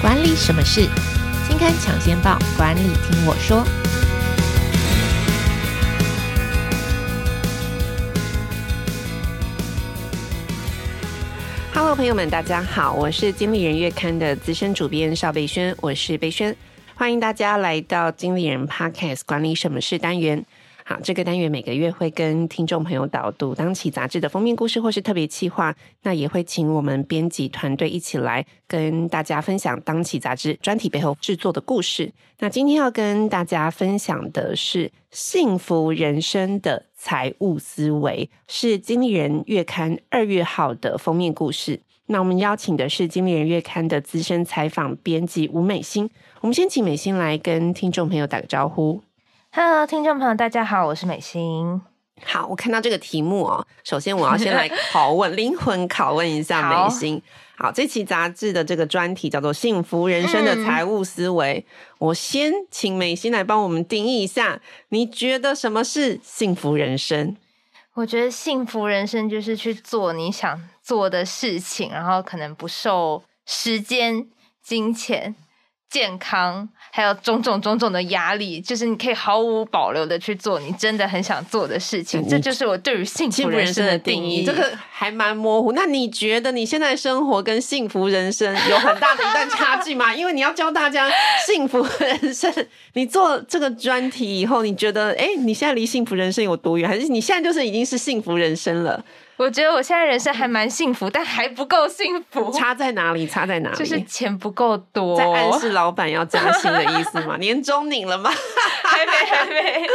管理什么事？金刊抢先报，管理听我说。Hello，朋友们，大家好，我是经理人月刊的资深主编邵贝萱，我是贝萱，欢迎大家来到经理人 Podcast 管理什么事单元。好，这个单元每个月会跟听众朋友导读当期杂志的封面故事或是特别企划，那也会请我们编辑团队一起来跟大家分享当期杂志专题背后制作的故事。那今天要跟大家分享的是幸福人生的财务思维，是经理人月刊二月号的封面故事。那我们邀请的是经理人月刊的资深采访编辑吴美心，我们先请美心来跟听众朋友打个招呼。Hello，听众朋友，大家好，我是美心。好，我看到这个题目哦，首先我要先来 拷问灵魂拷问一下美心。好，好，这期杂志的这个专题叫做《幸福人生的财务思维》，嗯，我先请美心来帮我们定义一下，你觉得什么是幸福人生？我觉得幸福人生就是去做你想做的事情，然后可能不受时间、金钱。健康，还有种种种种的压力，就是你可以毫无保留的去做你真的很想做的事情，这就是我对于幸福人生的定义。这个还蛮模糊。那你觉得你现在生活跟幸福人生有很大的一段差距吗？因为你要教大家幸福人生，你做这个专题以后，你觉得哎，你现在离幸福人生有多远？还是你现在就是已经是幸福人生了？我觉得我现在人生还蛮幸福，但还不够幸福。差在哪里？差在哪里？就是钱不够多。在暗示老板要加薪的意思吗？年终领了吗？还没，还没。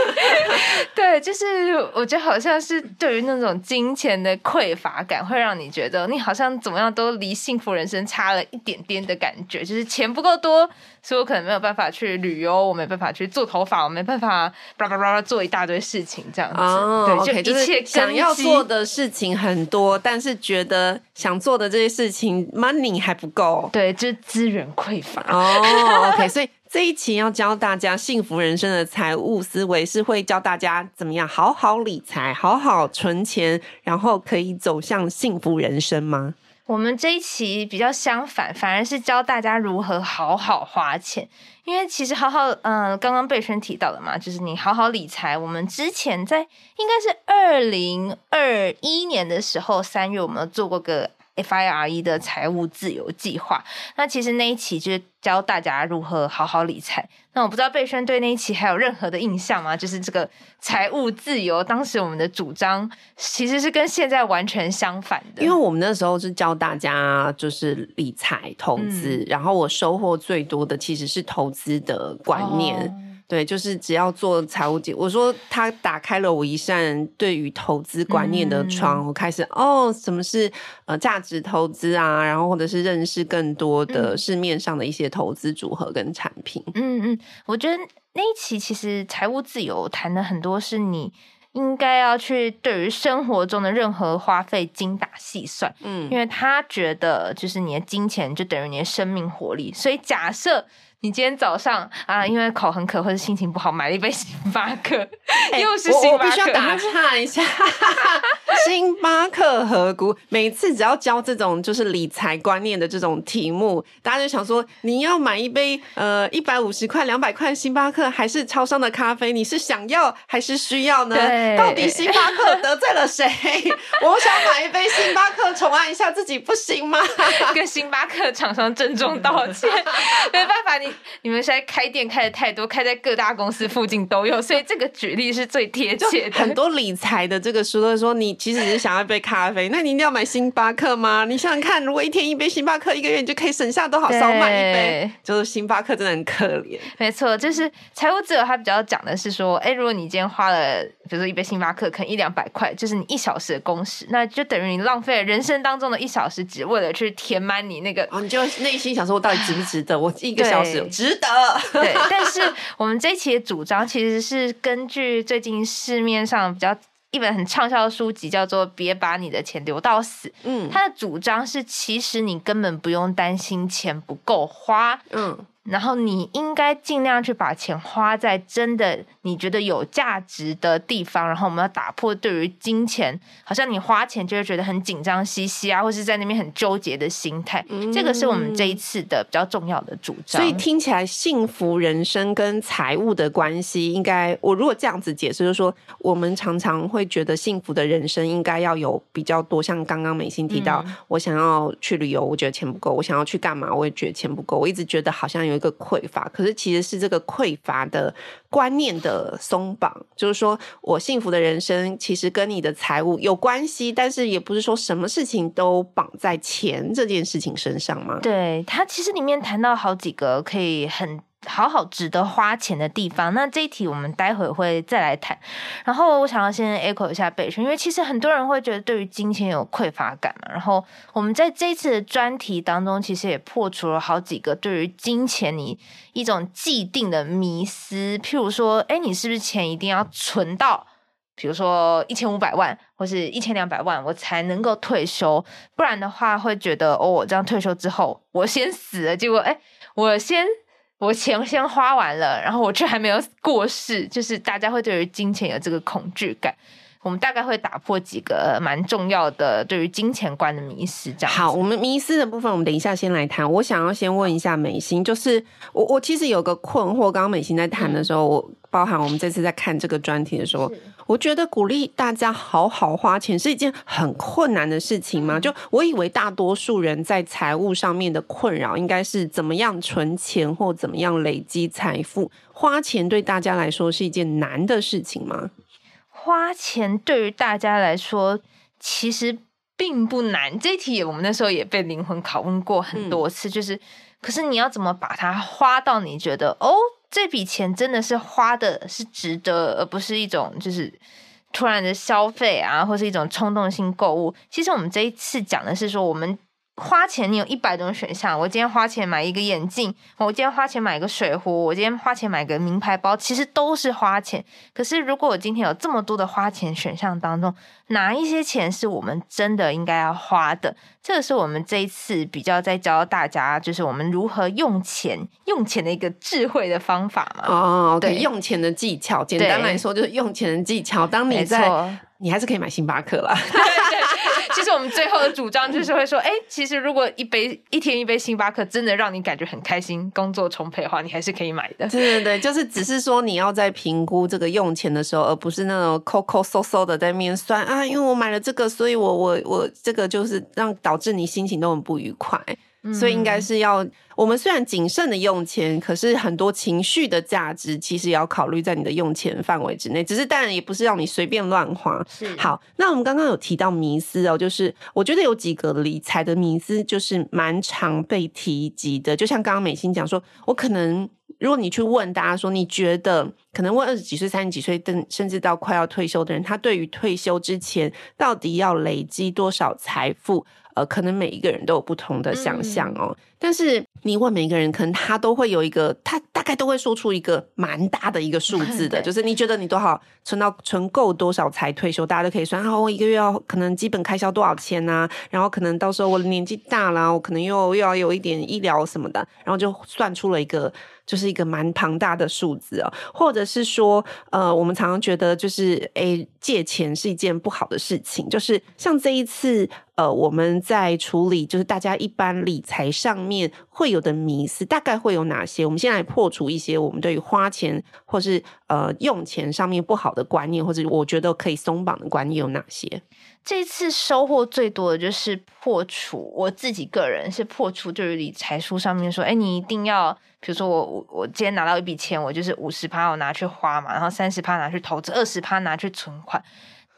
对，就是我觉得好像是对于那种金钱的匮乏感，会让你觉得你好像怎么样都离幸福人生差了一点点的感觉。就是钱不够多，所以我可能没有办法去旅游，我没办法去做头发，我没办法叭叭叭做一大堆事情这样子。哦，对，就一切想要做的事情。很多，但是觉得想做的这些事情，money 还不够，对，就是资源匮乏。哦、oh,，OK，所以这一期要教大家幸福人生的财务思维，是会教大家怎么样好好理财、好好存钱，然后可以走向幸福人生吗？我们这一期比较相反，反而是教大家如何好好花钱。因为其实好好，嗯、刚刚贝轩提到的嘛，就是你好好理财。我们之前在应该是二零二一年的时候，三月我们做过个。FIRE 的财务自由计划，那其实那一期就是教大家如何好好理财。那我不知道贝轩对那一期还有任何的印象吗？就是这个财务自由，当时我们的主张其实是跟现在完全相反的。因为我们那时候是教大家就是理财投资，嗯，然后我收获最多的其实是投资的观念。哦对，就是只要做财务计，我说他打开了我一扇对于投资观念的窗，嗯、我开始哦，什么是呃价值投资啊，然后或者是认识更多的市面上的一些投资组合跟产品。嗯嗯，我觉得那一期其实财务自由谈的很多是你应该要去对于生活中的任何花费精打细算。嗯，因为他觉得就是你的金钱就等于你的生命活力，所以假设。你今天早上啊，因为口很渴或者心情不好，买了一杯星巴克，欸、又是星巴克。我，我必须要打岔一下，星巴克合股？每次只要教这种就是理财观念的这种题目，大家就想说，你要买一杯呃一百五十块、两百块星巴克，还是超商的咖啡？你是想要还是需要呢？到底星巴克得罪了谁？我想买一杯星巴克，宠爱一下自己，不行吗？跟星巴克厂商郑重道歉，没办法，你。你们现在开店开的太多，开在各大公司附近都有，所以这个举例是最贴切的。很多理财的这个书都说，你其实是想要一杯咖啡，那你一定要买星巴克吗？你想想看，如果一天一杯星巴克，一个月你就可以省下多少？少买一杯，就是星巴克真的很可怜。没错，就是财务自由，它比较讲的是说，哎，如果你今天花了，比如说一杯星巴克，可能一两百块，就是你一小时的工时，那就等于你浪费了人生当中的一小时，只为了去填满你那个，哦，你就内心想说，我到底值不值得？我 一个小时。值得，对。但是我们这一期的主张其实是根据最近市面上比较一本很畅销的书籍，叫做《别把你的钱留到死》。嗯，他的主张是，其实你根本不用担心钱不够花。嗯。然后你应该尽量去把钱花在真的你觉得有价值的地方。然后我们要打破对于金钱，好像你花钱就会觉得很紧张兮兮啊，或是在那边很纠结的心态。嗯、这个是我们这一次的比较重要的主张。所以听起来，幸福人生跟财务的关系，应该我如果这样子解释，就是说，我们常常会觉得幸福的人生应该要有比较多，像刚刚美心提到，嗯、我想要去旅游，我觉得钱不够；我想要去干嘛，我也觉得钱不够。我一直觉得好像有。一个匮乏，可是其实是这个匮乏的观念的松绑，就是说我幸福的人生其实跟你的财务有关系，但是也不是说什么事情都绑在钱这件事情身上嘛？对，他其实里面谈到好几个可以很。好好值得花钱的地方，那这一题我们待会会再来谈。然后我想要先 echo 一下备轩，因为其实很多人会觉得对于金钱有匮乏感嘛。然后我们在这一次的专题当中，其实也破除了好几个对于金钱你一种既定的迷思，譬如说，哎，你是不是钱一定要存到，比如说一千五百万或是一千两百万，我才能够退休？不然的话，会觉得哦，我这样退休之后，我先死了，结果哎，我先。我钱先花完了，然后我却还没有过世，就是大家会对于金钱有这个恐惧感。我们大概会打破几个蛮重要的对于金钱观的迷思，这样。好，我们迷思的部分，我们等一下先来谈。我想要先问一下美心，就是我我其实有个困惑，刚刚美心在谈的时候，我包含我们这次在看这个专题的时候，我觉得鼓励大家好好花钱是一件很困难的事情吗？就我以为大多数人在财务上面的困扰，应该是怎么样存钱或怎么样累积财富，花钱对大家来说是一件难的事情吗？花钱对于大家来说其实并不难，这题我们那时候也被灵魂拷问过很多次，嗯、就是，可是你要怎么把它花到你觉得哦，这笔钱真的是花的是值得，而不是一种就是突然的消费啊，或是一种冲动性购物。其实我们这一次讲的是说我们。花钱，你有一百种选项。我今天花钱买一个眼镜，我今天花钱买一个水壶，我今天花钱买个名牌包，其实都是花钱。可是，如果我今天有这么多的花钱选项当中，哪一些钱是我们真的应该要花的？这个是我们这一次比较在教大家，就是我们如何用钱、用钱的一个智慧的方法嘛。哦对，用钱的技巧，简单来说就是用钱的技巧。当你在，你还是可以买星巴克啦。其实我们最后的主张就是会说，哎，其实如果一杯一天一杯星巴克真的让你感觉很开心、工作充沛的话，你还是可以买的。对对对，就是只是说你要在评估这个用钱的时候，而不是那种抠抠搜搜的在面算啊，因为我买了这个，所以我我我这个就是让导致你心情都很不愉快。所以应该是要，我们虽然谨慎的用钱，可是很多情绪的价值其实也要考虑在你的用钱范围之内。只是当然也不是让你随便乱花。是。好，那我们刚刚有提到迷思哦，就是我觉得有几个理财的迷思就是蛮常被提及的。就像刚刚美心讲说，我可能如果你去问大家说，你觉得可能问二十几岁、三十几岁，等甚至到快要退休的人，他对于退休之前到底要累积多少财富？呃，可能每一个人都有不同的想象哦。嗯、但是你问每一个人，可能他都会有一个，他大概都会说出一个蛮大的一个数字的，就是你觉得你多少存到存够多少才退休，大家都可以算。然后我一个月要可能基本开销多少钱啊？然后可能到时候我年纪大了，我可能又又要有一点医疗什么的，然后就算出了一个。就是一个蛮庞大的数字哦，或者是说，呃，我们常常觉得就是，诶，借钱是一件不好的事情。就是像这一次，呃，我们在处理就是大家一般理财上面会有的迷思，大概会有哪些？我们先来破除一些我们对于花钱或是呃用钱上面不好的观念，或者我觉得可以松绑的观念有哪些？这次收获最多的就是破除，我自己个人是破除对于理财书上面说，哎，你一定要，比如说我我我今天拿到一笔钱，我就是五十趴我拿去花嘛，然后三十趴拿去投资，二十趴拿去存款。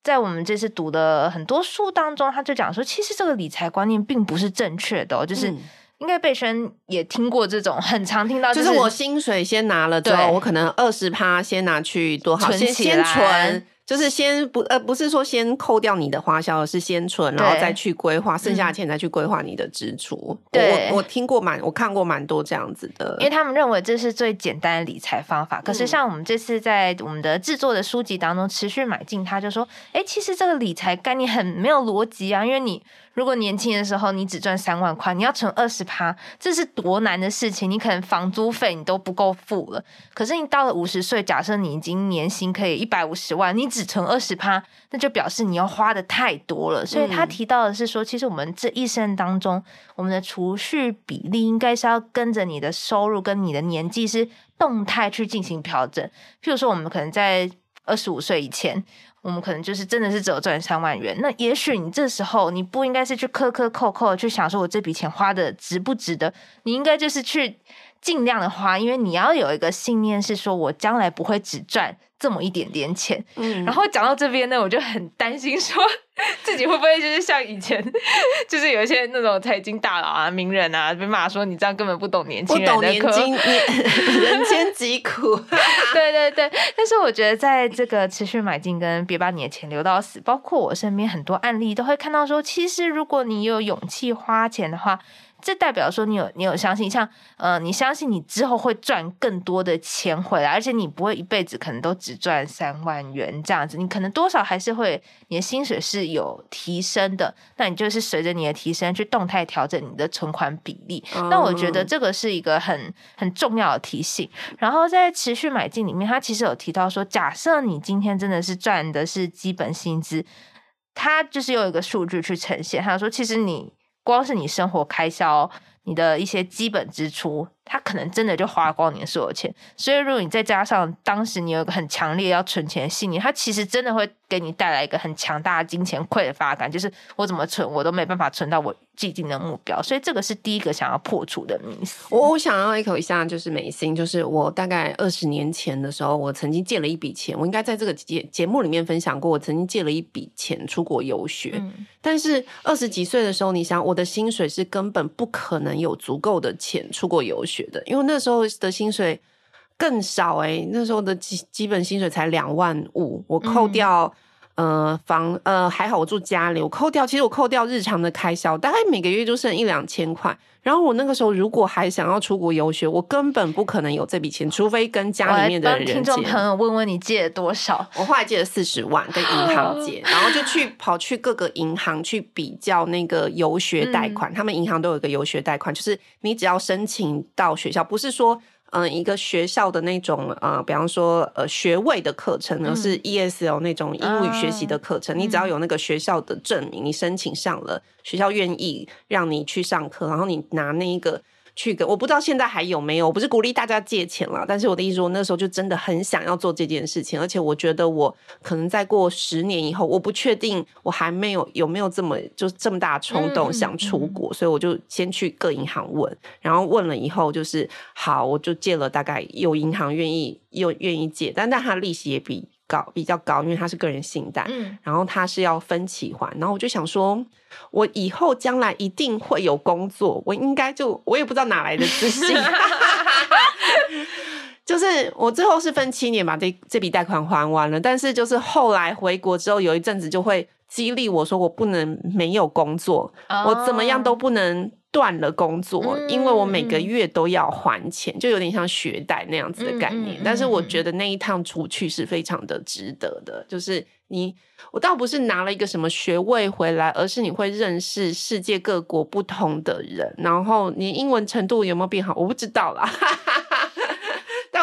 在我们这次读的很多书当中，他就讲说，其实这个理财观念并不是正确的哦，就是应该贝轩也听过这种很常听到，就是我薪水先拿了之后，我可能二十趴先拿去多好，先先存。就是先不呃不是说先扣掉你的花销，而是先存，然后再去规划剩下的钱，再去规划你的支出。对，我我听过蛮，我看过蛮多这样子的，因为他们认为这是最简单的理财方法。可是像我们这次在我们的制作的书籍当中，持续买进，他就说，哎，其实这个理财概念很没有逻辑啊，因为你。如果年轻的时候你只赚三万块，你要存二十趴，这是多难的事情？你可能房租费你都不够付了。可是你到了五十岁，假设你已经年薪可以一百五十万，你只存二十趴，那就表示你要花的太多了。所以他提到的是说，其实我们这一生当中，我们的储蓄比例应该是要跟着你的收入跟你的年纪是动态去进行调整。譬如说，我们可能在二十五岁以前。我们可能就是真的是只有赚三万元，那也许你这时候你不应该是去克克扣扣去想说我这笔钱花的值不值得，你应该就是去尽量的花，因为你要有一个信念是说我将来不会只赚这么一点点钱。嗯，然后讲到这边呢，我就很担心说。自己会不会就是像以前，就是有一些那种财经大佬啊、名人啊，被骂说你这样根本不懂年轻人的不懂年金，人间疾苦。对对对，但是我觉得在这个持续买进跟别把你的钱留到死，包括我身边很多案例都会看到说，其实如果你有勇气花钱的话。这代表说你有你有相信，像呃，你相信你之后会赚更多的钱回来，而且你不会一辈子可能都只赚三万元这样子，你可能多少还是会你的薪水是有提升的，那你就是随着你的提升去动态调整你的存款比例。Oh. 那我觉得这个是一个很很重要的提醒。然后在持续买进里面，他其实有提到说，假设你今天真的是赚的是基本薪资，他就是用一个数据去呈现，他说其实你。光是你生活开销，你的一些基本支出，他可能真的就花光你所有钱。所以，如果你再加上当时你有一个很强烈要存钱的信念，他其实真的会给你带来一个很强大的金钱匮乏感，就是我怎么存，我都没办法存到我既定的目标。所以，这个是第一个想要破除的迷思。我我想要 echo 一下，就是美心，就是我大概二十年前的时候，我曾经借了一笔钱，我应该在这个节节目里面分享过，我曾经借了一笔钱出国游学。嗯、但是二十几岁的时候，你想我的薪水是根本不可能有足够的钱出国游学的，因为那时候的薪水更少哎、欸，那时候的基基本薪水才两万五，我扣掉、嗯。呃，房呃还好，我住家里，我扣掉，其实我扣掉日常的开销，大概每个月就剩一两千块。然后我那个时候如果还想要出国游学，我根本不可能有这笔钱，除非跟家里面的人。听众朋友问问你借了多少？我后来借了四十万，跟银行 借，然后就去跑去各个银行去比较那个游学贷款，嗯、他们银行都有一个游学贷款，就是你只要申请到学校，不是说。嗯，一个学校的那种呃，比方说呃学位的课程呢，是 ESL 那种英语学习的课程。嗯、你只要有那个学校的证明，你申请上了，学校愿意让你去上课，然后你拿那一个。去个，我不知道现在还有没有，我不是鼓励大家借钱了，但是我的意思我，那时候就真的很想要做这件事情，而且我觉得我可能再过十年以后，我不确定我还没有有没有这么就这么大冲动想出国，所以我就先去各银行问，然后问了以后就是好，我就借了，大概有银行愿意又愿意借，但但它利息也比。高比较高，因为他是个人信贷，嗯，然后他是要分期还，然后我就想说，我以后将来一定会有工作，我应该就我也不知道哪来的自信，就是我最后是分七年把这这笔贷款还完了，但是就是后来回国之后有一阵子就会激励我说，我不能没有工作，哦，我怎么样都不能。断了工作，因为我每个月都要还钱，就有点像学贷那样子的概念。但是我觉得那一趟出去是非常的值得的，就是你，我倒不是拿了一个什么学位回来，而是你会认识世界各国不同的人，然后你英文程度有没有变好，我不知道啦。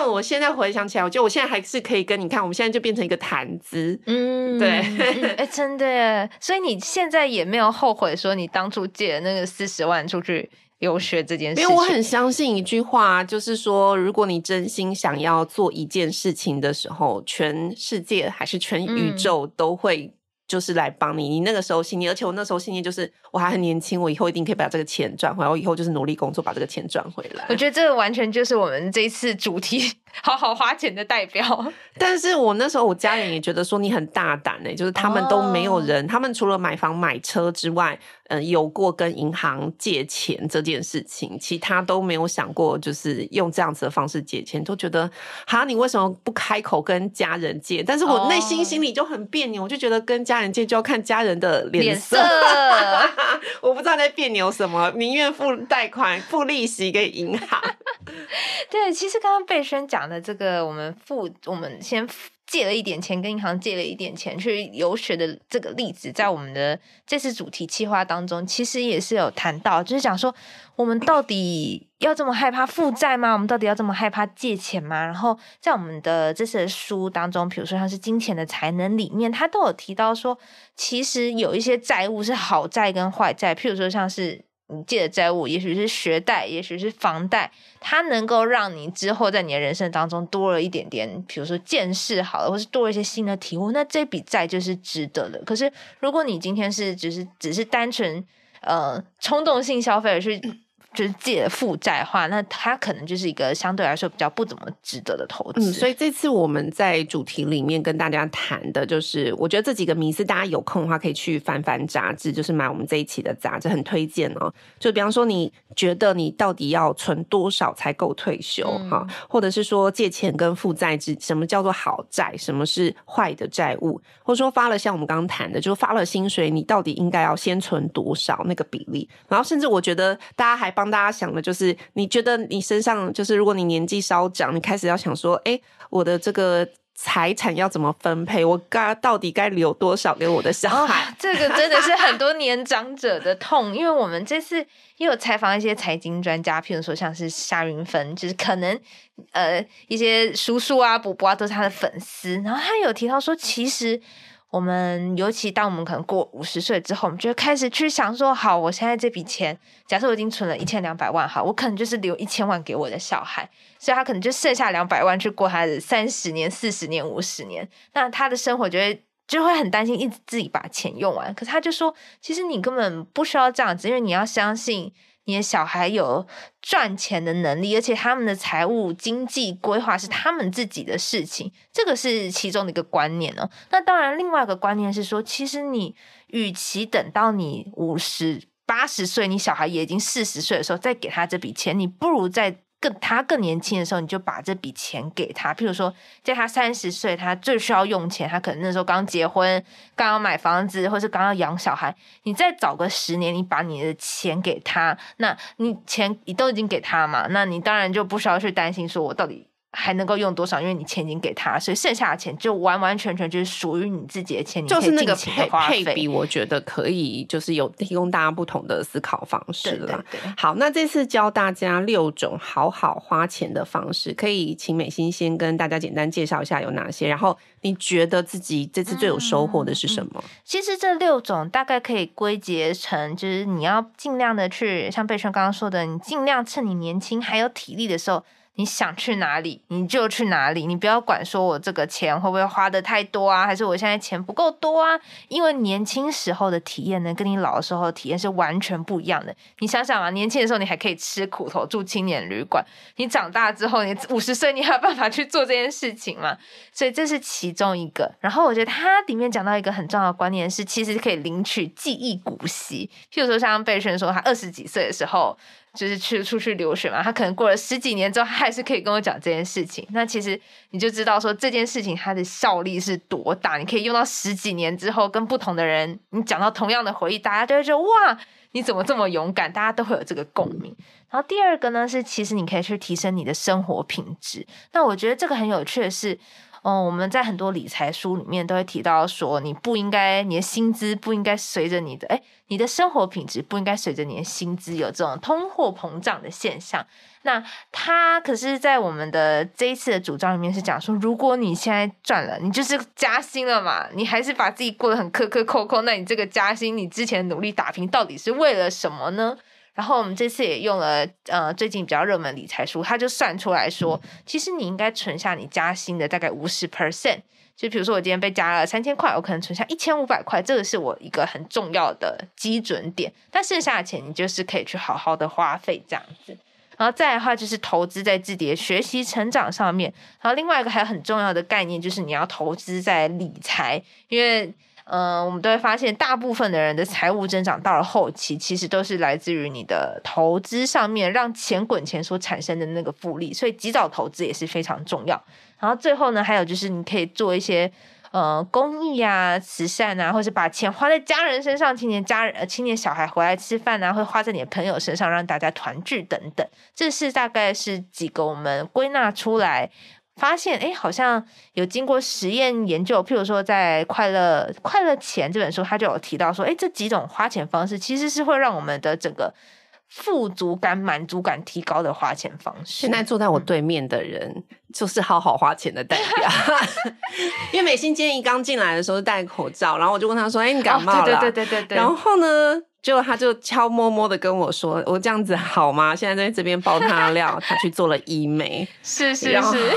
但我现在回想起来，我觉得我现在还是可以跟你看，我们现在就变成一个谈资，嗯，对，哎、欸，真的耶，所以你现在也没有后悔说你当初借那个四十万出去游学这件事，因为我很相信一句话，就是说，如果你真心想要做一件事情的时候，全世界还是全宇宙都会。就是来帮你，你那个时候信念，而且我那时候信念就是我还很年轻，我以后一定可以把这个钱赚回来，我以后就是努力工作把这个钱赚回来。我觉得这个完全就是我们这一次主题好好花钱的代表。但是我那时候我家人也觉得说你很大胆呢、欸，就是他们都没有人，oh. 他们除了买房买车之外，嗯、呃，有过跟银行借钱这件事情，其他都没有想过，就是用这样子的方式借钱，都觉得哈，你为什么不开口跟家人借？但是我内心心里就很别扭，我就觉得跟家人借就要看家人的脸色，我不知道在别扭什么，宁愿付贷款付利息给银行。对，其实刚刚贝轩讲讲的这个，我们付我们先借了一点钱，跟银行借了一点钱去游学的这个例子，在我们的这次主题企划当中，其实也是有谈到，就是讲说我们到底要这么害怕负债吗？我们到底要这么害怕借钱吗？然后在我们的这次的书当中，比如说像是《金钱的才能》里面，他都有提到说，其实有一些债务是好债跟坏债，譬如说像是。你借的债务，也许是学贷，也许是房贷，它能够让你之后在你的人生当中多了一点点，比如说见识好了，或是多一些新的体悟，那这笔债就是值得的。可是，如果你今天是只是只是单纯呃冲动性消费而去。就是借负债的话，那它可能就是一个相对来说比较不怎么值得的投资。嗯，所以这次我们在主题里面跟大家谈的就是，我觉得这几个迷思，大家有空的话可以去翻翻杂志，就是买我们这一期的杂志，很推荐哦。就比方说，你觉得你到底要存多少才够退休哈？嗯，或者是说借钱跟负债之什么叫做好债，什么是坏的债务？或者说发了像我们刚刚谈的，就发了薪水，你到底应该要先存多少那个比例？然后甚至我觉得大家还帮。大家想的就是，你觉得你身上就是，如果你年纪稍长，你开始要想说，哎，我的这个财产要怎么分配？我该到底该留多少给我的小孩？这个真的是很多年长者的痛，因为我们这次也有采访一些财经专家，譬如说像是夏云芬，就是可能呃一些叔叔啊、伯伯啊都是他的粉丝，然后他有提到说，其实。我们尤其当我们可能过五十岁之后，我们就会开始去想说：好，我现在这笔钱，假设我已经存了一千两百万，好，我可能就是留一千万给我的小孩，所以他可能就剩下两百万去过他的三十年、四十年、五十年，那他的生活就会就会很担心，一直自己把钱用完。可是他就说，其实你根本不需要这样子，因为你要相信。你的小孩有赚钱的能力，而且他们的财务经济规划是他们自己的事情，这个是其中的一个观念哦。那当然，另外一个观念是说，其实你与其等到你五十八十岁，你小孩也已经四十岁的时候再给他这笔钱，你不如在。更他更年轻的时候，你就把这笔钱给他。譬如说，在他三十岁，他最需要用钱，他可能那时候刚结婚，刚要买房子，或是刚要养小孩。你再早个十年，你把你的钱给他，那你钱你都已经给他嘛，那你当然就不需要去担心说我到底。还能够用多少？因为你钱已经给他，所以剩下的钱就完完全全就是属于你自己的钱。就是那个配配比，我觉得可以，就是有提供大家不同的思考方式了。对对对。好，那这次教大家六种好好花钱的方式，可以请美心先跟大家简单介绍一下有哪些。然后你觉得自己这次最有收获的是什么？嗯嗯、其实这六种大概可以归结成，就是你要尽量的去，像贝川刚刚说的，你尽量趁你年轻还有体力的时候。你想去哪里，你就去哪里。你不要管说我这个钱会不会花得太多啊，还是我现在钱不够多啊？因为年轻时候的体验呢，跟你老的时候体验是完全不一样的。你想想啊，年轻的时候你还可以吃苦头，住青年旅馆。你长大之后，你五十岁，你还有办法去做这件事情吗？所以这是其中一个。然后我觉得它里面讲到一个很重要的观念是，其实可以领取记忆股息。譬如说，像贝轩说，他二十几岁的时候。就是去出去留学嘛，他可能过了十几年之后，他还是可以跟我讲这件事情。那其实你就知道说这件事情它的效力是多大，你可以用到十几年之后，跟不同的人，你讲到同样的回忆，大家就会觉得哇，你怎么这么勇敢？大家都会有这个共鸣。然后第二个呢，是其实你可以去提升你的生活品质。那我觉得这个很有趣的是。哦，我们在很多理财书里面都会提到说，你不应该，你的薪资不应该随着你的，哎，你的生活品质不应该随着你的薪资有这种通货膨胀的现象。那他可是，在我们的这一次的主张里面是讲说，如果你现在赚了，你就是加薪了嘛，你还是把自己过得很磕磕扣扣，那你这个加薪，你之前努力打拼，到底是为了什么呢？然后我们这次也用了呃最近比较热门理财书，他就算出来说，其实你应该存下你加薪的大概五十 percent。就比如说我今天被加了三千块，我可能存下一千五百块，这个是我一个很重要的基准点。但剩下的钱你就是可以去好好的花费这样子。然后再来的话就是投资在自己的学习成长上面。然后另外一个还有很重要的概念就是你要投资在理财，因为嗯、我们都会发现大部分的人的财务增长到了后期，其实都是来自于你的投资上面让钱滚钱所产生的那个复利，所以及早投资也是非常重要。然后最后呢，还有就是你可以做一些。呃，公益啊，慈善啊，或者把钱花在家人身上，青年家人、青年小孩回来吃饭啊，会花在你的朋友身上，让大家团聚等等。这是大概是几个我们归纳出来，发现哎，好像有经过实验研究，譬如说在《快乐快乐钱》这本书，他就有提到说，哎，这几种花钱方式其实是会让我们的整个。富足感、满足感提高的花钱方式。现在坐在我对面的人，嗯、就是好好花钱的代表。因为美心建议刚进来的时候戴口罩，然后我就问他说：“哎、欸，你感冒了？”对对对对对。然后呢，结果他就悄摸摸的跟我说：“我这样子好吗？”现在在这边爆他料，他去做了医美。是是是。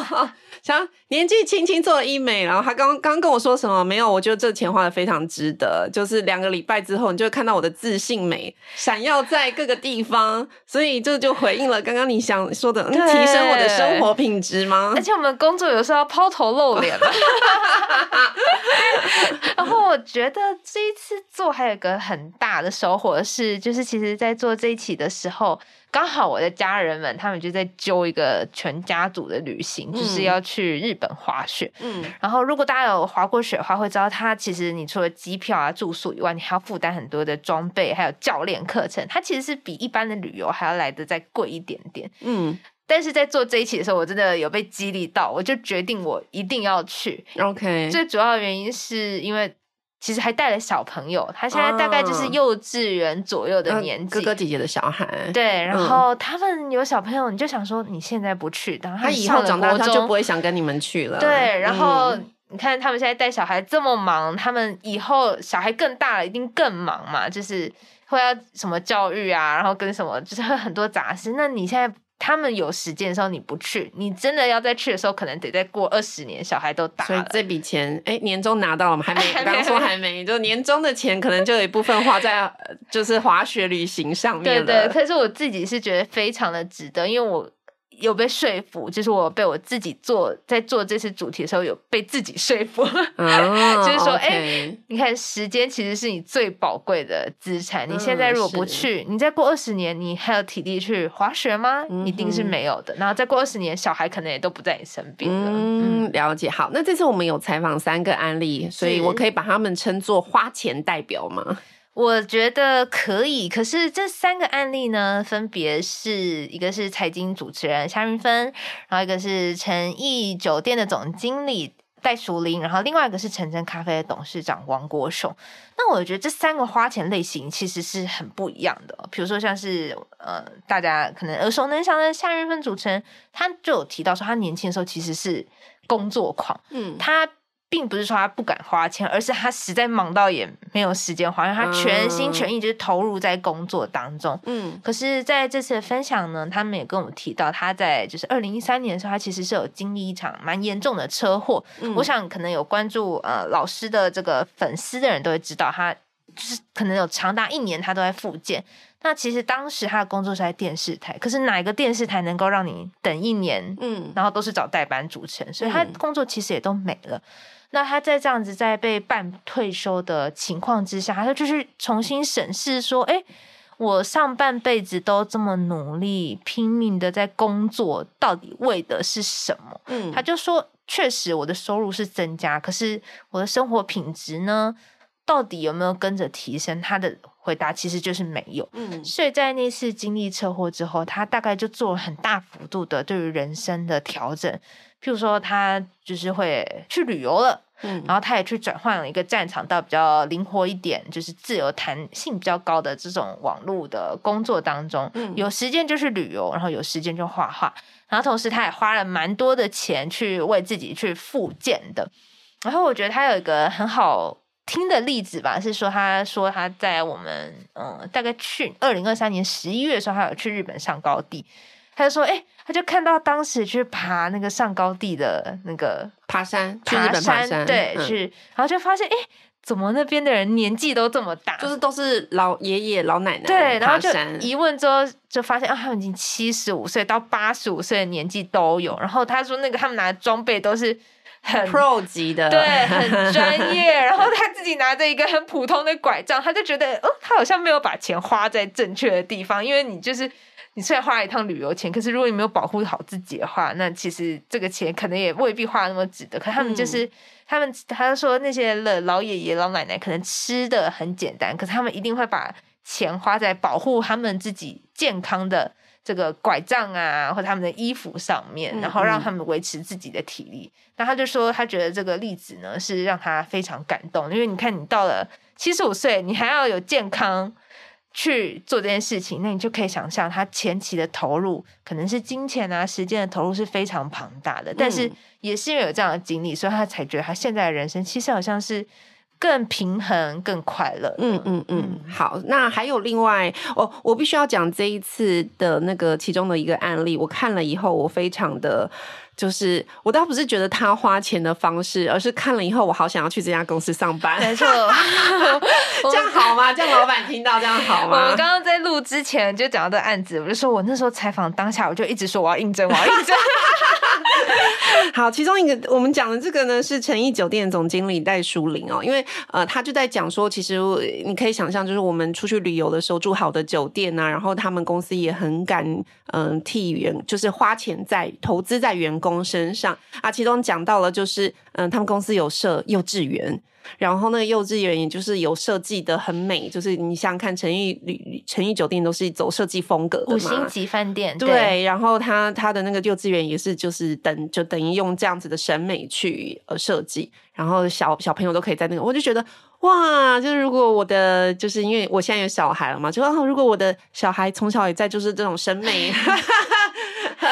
像年纪轻轻做了医美，然后他刚刚跟我说什么？没有，我觉得这钱花的非常值得。就是两个礼拜之后，你就会看到我的自信美闪耀在各个地方，所以这就回应了刚刚你想说的，提升我的生活品质吗？而且我们工作有时候要抛头露脸。然后我觉得这一次做还有一个很大的收获是，就是其实在做这一期的时候。刚好我的家人们他们就在揪一个全家族的旅行，嗯、就是要去日本滑雪。嗯，然后如果大家有滑过雪的话，会知道它其实你除了机票啊、住宿以外，你还要负担很多的装备，还有教练课程。它其实是比一般的旅游还要来的再贵一点点。嗯，但是在做这一期的时候，我真的有被激励到，我就决定我一定要去。OK，最主要的原因是因为。其实还带了小朋友，他现在大概就是幼稚园左右的年纪，哥哥姐姐的小孩。对，然后他们有小朋友，你就想说你现在不去，然后他，他以后长大他就不会想跟你们去了。对，然后你看他们现在带小孩这么忙，他们以后小孩更大了，一定更忙嘛，就是会要什么教育啊，然后跟什么就是会很多杂事。那你现在。他们有时间的时候你不去，你真的要再去的时候，可能得再过二十年，小孩都大了。所以这笔钱，哎，年终拿到了吗？还没，刚刚说还没，就年终的钱可能就有一部分花在 就是滑雪旅行上面了。对对，可是我自己是觉得非常的值得，因为我。有被说服，就是我被我自己做在做这次主题的时候，有被自己说服，哦、就是说，哎、你看时间其实是你最宝贵的资产。你现在如果不去，嗯、你再过二十年，你还有体力去滑雪吗？嗯、一定是没有的。然后再过二十年，小孩可能也都不在你身边了。嗯，了解。好，那这次我们有采访三个案例，所以我可以把他们称作花钱代表吗？我觉得可以，可是这三个案例呢，分别是一个是财经主持人夏云芬，然后一个是诚毅酒店的总经理戴淑玲，然后另外一个是晨晨咖啡的董事长王国雄。那我觉得这三个花钱类型其实是很不一样的。比如说像是呃，大家可能耳熟能详的夏云芬主持人，他就有提到说，他年轻的时候其实是工作狂，嗯，他。并不是说他不敢花钱，而是他实在忙到也没有时间花，因为他全心全意就是投入在工作当中。嗯，可是在这次的分享呢，他们也跟我们提到，他在就是二零一三年的时候，他其实是有经历一场蛮严重的车祸。嗯，我想可能有关注呃老师的这个粉丝的人都会知道，他就是可能有长达一年他都在复健。那其实当时他的工作是在电视台，可是哪一个电视台能够让你等一年？嗯，然后都是找代班主持人，所以他工作其实也都没了。那他在这样子在被办退休的情况之下，他就是重新审视说：“哎，我上半辈子都这么努力拼命的在工作，到底为的是什么？”嗯，他就说：“确实，我的收入是增加，可是我的生活品质呢，到底有没有跟着提升？”他的回答其实就是没有。嗯，所以在那次经历车祸之后，他大概就做了很大幅度的对于人生的调整。譬如说，他就是会去旅游了，嗯，然后他也去转换了一个战场，到比较灵活一点，就是自由弹性比较高的这种网络的工作当中，嗯，有时间就去旅游，然后有时间就画画，然后同时他也花了蛮多的钱去为自己去复健的。然后我觉得他有一个很好听的例子吧，是说他说他在我们嗯大概去二零二三年十一月的时候，他有去日本上高地。他就说：“哎、欸，他就看到当时去爬那个上高地的那个爬山，爬山，去日本爬山，对，嗯、去，然后就发现，哎、欸，怎么那边的人年纪都这么大？就是都是老爷爷老奶奶。对，然后就一问之后就发现啊，他们已经七十五岁到八十五岁的年纪都有。然后他说那个他们拿的装备都是很 pro 级的，对，很专业。然后他自己拿着一个很普通的拐杖，他就觉得哦，他好像没有把钱花在正确的地方，因为你就是。你虽然花了一趟旅游钱，可是如果你没有保护好自己的话，那其实这个钱可能也未必花那么值得。可他们就是、嗯、他们，他就说那些老爷爷老奶奶可能吃的很简单，可是他们一定会把钱花在保护他们自己健康的这个拐杖啊，或者他们的衣服上面，然后让他们维持自己的体力。嗯、那他就说，他觉得这个例子呢是让他非常感动，因为你看，你到了七十五岁，你还要有健康。去做这件事情，那你就可以想象他前期的投入可能是金钱啊、时间的投入是非常庞大的。但是也是因为有这样的经历，所以他才觉得他现在的人生其实好像是更平衡、更快乐。嗯嗯嗯。好，那还有另外，哦，我必须要讲这一次的那个其中的一个案例，我看了以后，我非常的。就是我倒不是觉得他花钱的方式，而是看了以后，我好想要去这家公司上班。没错，这样好吗？这样老板听到这样好吗？我们刚刚在录之前就讲到这案子，我就说我那时候采访当下，我就一直说我要应征，我要应征。好，其中一个我们讲的这个呢，是诚意酒店总经理戴淑玲哦，因为呃，他就在讲说，其实你可以想象，就是我们出去旅游的时候住好的酒店啊，然后他们公司也很敢嗯、呃、替员，就是花钱在投资在员工身上啊。其中讲到了就是嗯、呃，他们公司有设幼稚园。然后那个幼稚园也就是有设计的很美，就是你想想看，诚意旅诚意酒店都是走设计风格的嘛，五星级饭店。对，对然后他他的那个幼稚园也是就是等就等于用这样子的审美去呃设计，然后小小朋友都可以在那个，我就觉得哇，就是如果我的就是因为我现在有小孩了嘛，就如果我的小孩从小也在就是这种审美。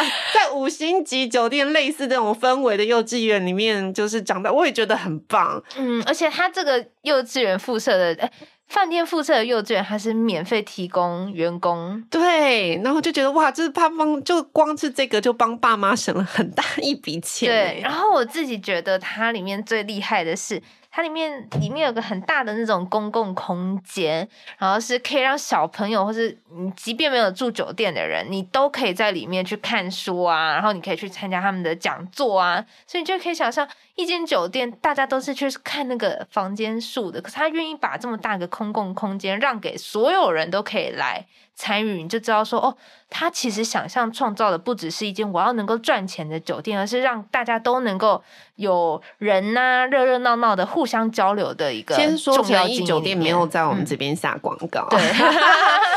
在五星级酒店类似这种氛围的幼稚园里面，就是长大，我也觉得很棒。嗯，而且他这个幼稚园附设的，哎，饭店附设的幼稚园，它是免费提供员工。对，然后就觉得哇，就是他帮，就光是这个就帮爸妈省了很大一笔钱。对，然后我自己觉得它里面最厉害的是。它里面里面有个很大的那种公共空间，然后是可以让小朋友或是你即便没有住酒店的人，你都可以在里面去看书啊，然后你可以去参加他们的讲座啊，所以你就可以想象一间酒店大家都是去看那个房间数的，可是他愿意把这么大个公共空间让给所有人都可以来参与，你就知道说哦，他其实想象创造的不只是一间我要能够赚钱的酒店，而是让大家都能够。有人呐、啊，热热闹闹的互相交流的一个。先说诚意酒店没有在我们这边下广告。嗯、对，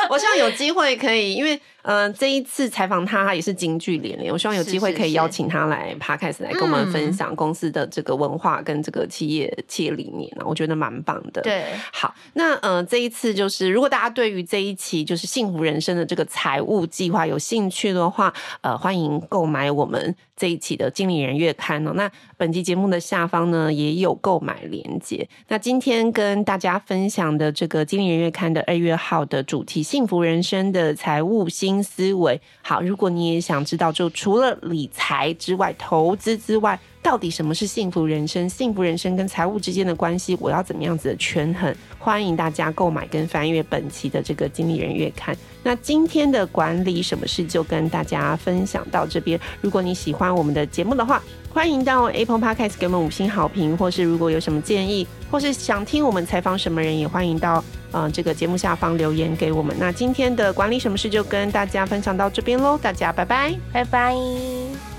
我希望有机会可以，因为嗯、呃，这一次采访他，他也是金句连连。我希望有机会可以邀请他来 Podcast 来跟我们分享公司的这个文化跟这个企业企业理念，我觉得蛮棒的。对，好，那嗯、呃，这一次就是如果大家对于这一期就是幸福人生的这个财务计划有兴趣的话，呃，欢迎购买我们这一期的经理人月刊呢。那本期节目的下方呢，也有购买链接。那今天跟大家分享的这个《经理人月刊》的二月号的主题“幸福人生的财务新思维”。好，如果你也想知道，就除了理财之外，投资之外。到底什么是幸福人生？幸福人生跟财务之间的关系，我要怎么样子的权衡？欢迎大家购买跟翻阅本期的这个经理人月刊。那今天的管理什么事就跟大家分享到这边。如果你喜欢我们的节目的话，欢迎到 Apple Podcast 给我们五星好评，或是如果有什么建议，或是想听我们采访什么人，也欢迎到呃这个节目下方留言给我们。那今天的管理什么事就跟大家分享到这边喽，大家拜拜，拜拜。